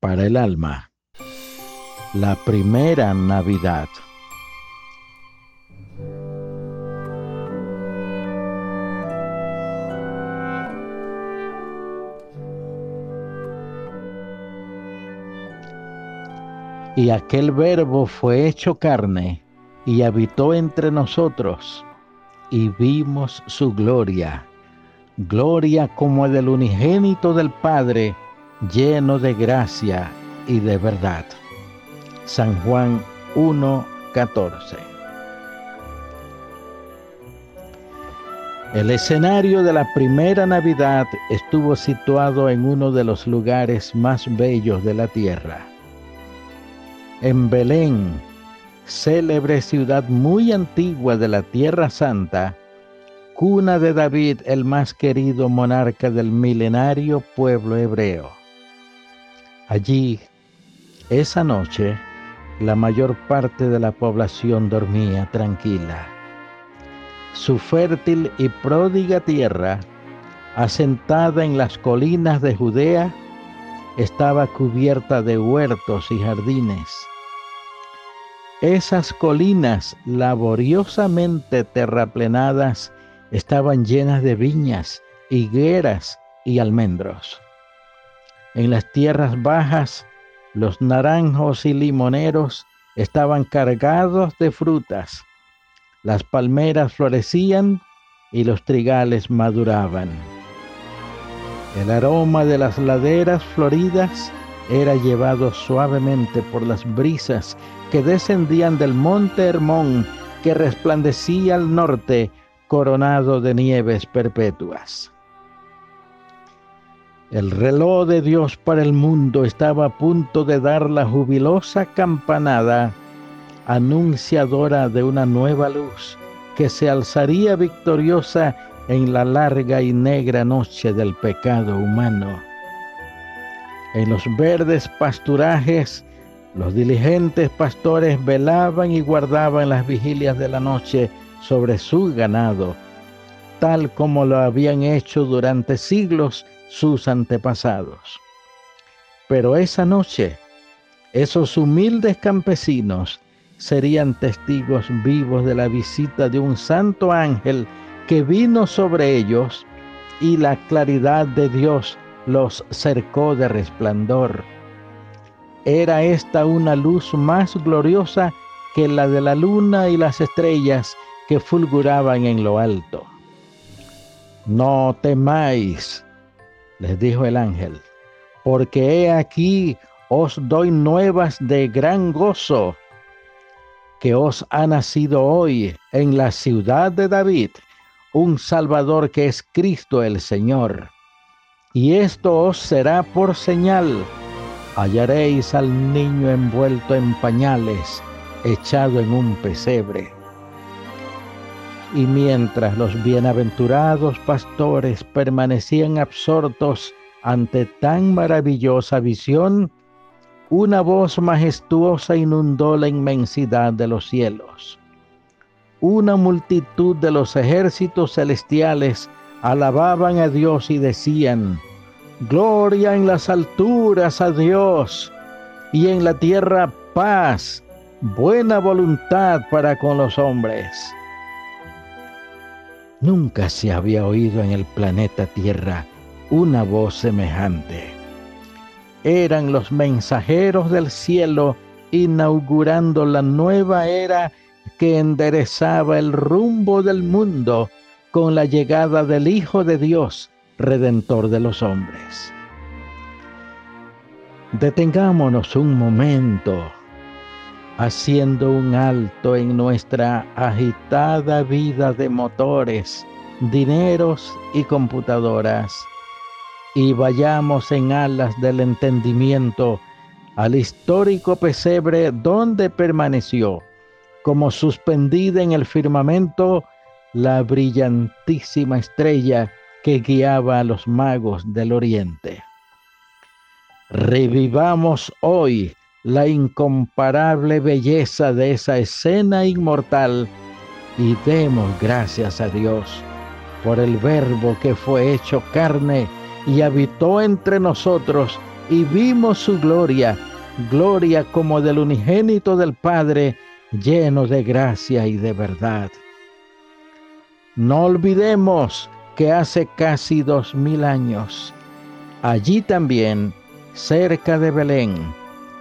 Para el alma. La primera Navidad. Y aquel verbo fue hecho carne y habitó entre nosotros, y vimos su gloria, gloria como del unigénito del Padre, lleno de gracia y de verdad. San Juan 1:14. El escenario de la primera Navidad estuvo situado en uno de los lugares más bellos de la tierra en Belén, célebre ciudad muy antigua de la Tierra Santa, cuna de David, el más querido monarca del milenario pueblo hebreo. Allí, esa noche, la mayor parte de la población dormía tranquila. Su fértil y pródiga tierra, asentada en las colinas de Judea, estaba cubierta de huertos y jardines. Esas colinas laboriosamente terraplenadas estaban llenas de viñas, higueras y almendros. En las tierras bajas, los naranjos y limoneros estaban cargados de frutas. Las palmeras florecían y los trigales maduraban. El aroma de las laderas floridas era llevado suavemente por las brisas que descendían del monte Hermón que resplandecía al norte coronado de nieves perpetuas. El reloj de Dios para el mundo estaba a punto de dar la jubilosa campanada anunciadora de una nueva luz que se alzaría victoriosa en la larga y negra noche del pecado humano. En los verdes pasturajes, los diligentes pastores velaban y guardaban las vigilias de la noche sobre su ganado, tal como lo habían hecho durante siglos sus antepasados. Pero esa noche, esos humildes campesinos serían testigos vivos de la visita de un santo ángel que vino sobre ellos y la claridad de Dios los cercó de resplandor. Era esta una luz más gloriosa que la de la luna y las estrellas que fulguraban en lo alto. No temáis, les dijo el ángel, porque he aquí os doy nuevas de gran gozo, que os ha nacido hoy en la ciudad de David un Salvador que es Cristo el Señor. Y esto os será por señal. Hallaréis al niño envuelto en pañales, echado en un pesebre. Y mientras los bienaventurados pastores permanecían absortos ante tan maravillosa visión, una voz majestuosa inundó la inmensidad de los cielos una multitud de los ejércitos celestiales alababan a Dios y decían, Gloria en las alturas a Dios y en la tierra paz, buena voluntad para con los hombres. Nunca se había oído en el planeta Tierra una voz semejante. Eran los mensajeros del cielo inaugurando la nueva era que enderezaba el rumbo del mundo con la llegada del Hijo de Dios, Redentor de los hombres. Detengámonos un momento haciendo un alto en nuestra agitada vida de motores, dineros y computadoras y vayamos en alas del entendimiento al histórico pesebre donde permaneció como suspendida en el firmamento la brillantísima estrella que guiaba a los magos del oriente. Revivamos hoy la incomparable belleza de esa escena inmortal y demos gracias a Dios por el verbo que fue hecho carne y habitó entre nosotros y vimos su gloria, gloria como del unigénito del Padre, lleno de gracia y de verdad. No olvidemos que hace casi dos mil años, allí también, cerca de Belén,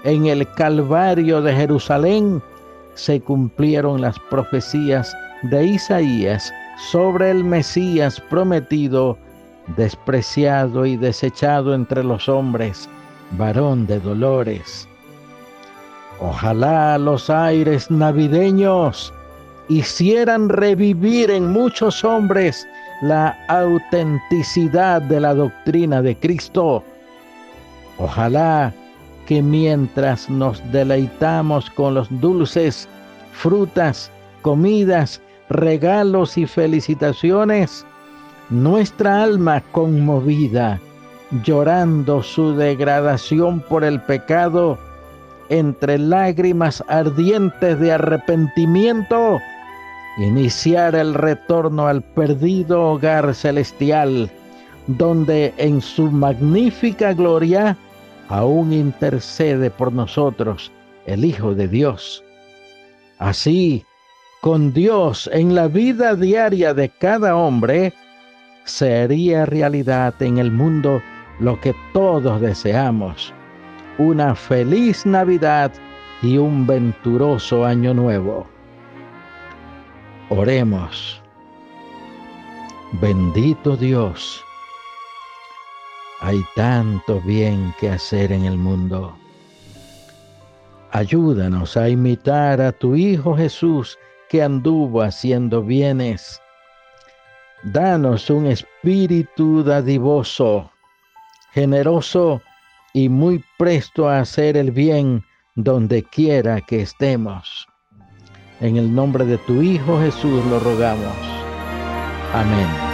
en el Calvario de Jerusalén, se cumplieron las profecías de Isaías sobre el Mesías prometido, despreciado y desechado entre los hombres, varón de dolores. Ojalá los aires navideños hicieran revivir en muchos hombres la autenticidad de la doctrina de Cristo. Ojalá que mientras nos deleitamos con los dulces, frutas, comidas, regalos y felicitaciones, nuestra alma conmovida, llorando su degradación por el pecado, entre lágrimas ardientes de arrepentimiento, iniciar el retorno al perdido hogar celestial, donde en su magnífica gloria aún intercede por nosotros el Hijo de Dios. Así, con Dios en la vida diaria de cada hombre, sería realidad en el mundo lo que todos deseamos, una feliz Navidad y un venturoso año nuevo. Oremos. Bendito Dios, hay tanto bien que hacer en el mundo. Ayúdanos a imitar a tu Hijo Jesús que anduvo haciendo bienes. Danos un espíritu dadivoso, generoso y muy presto a hacer el bien donde quiera que estemos. En el nombre de tu Hijo Jesús lo rogamos. Amén.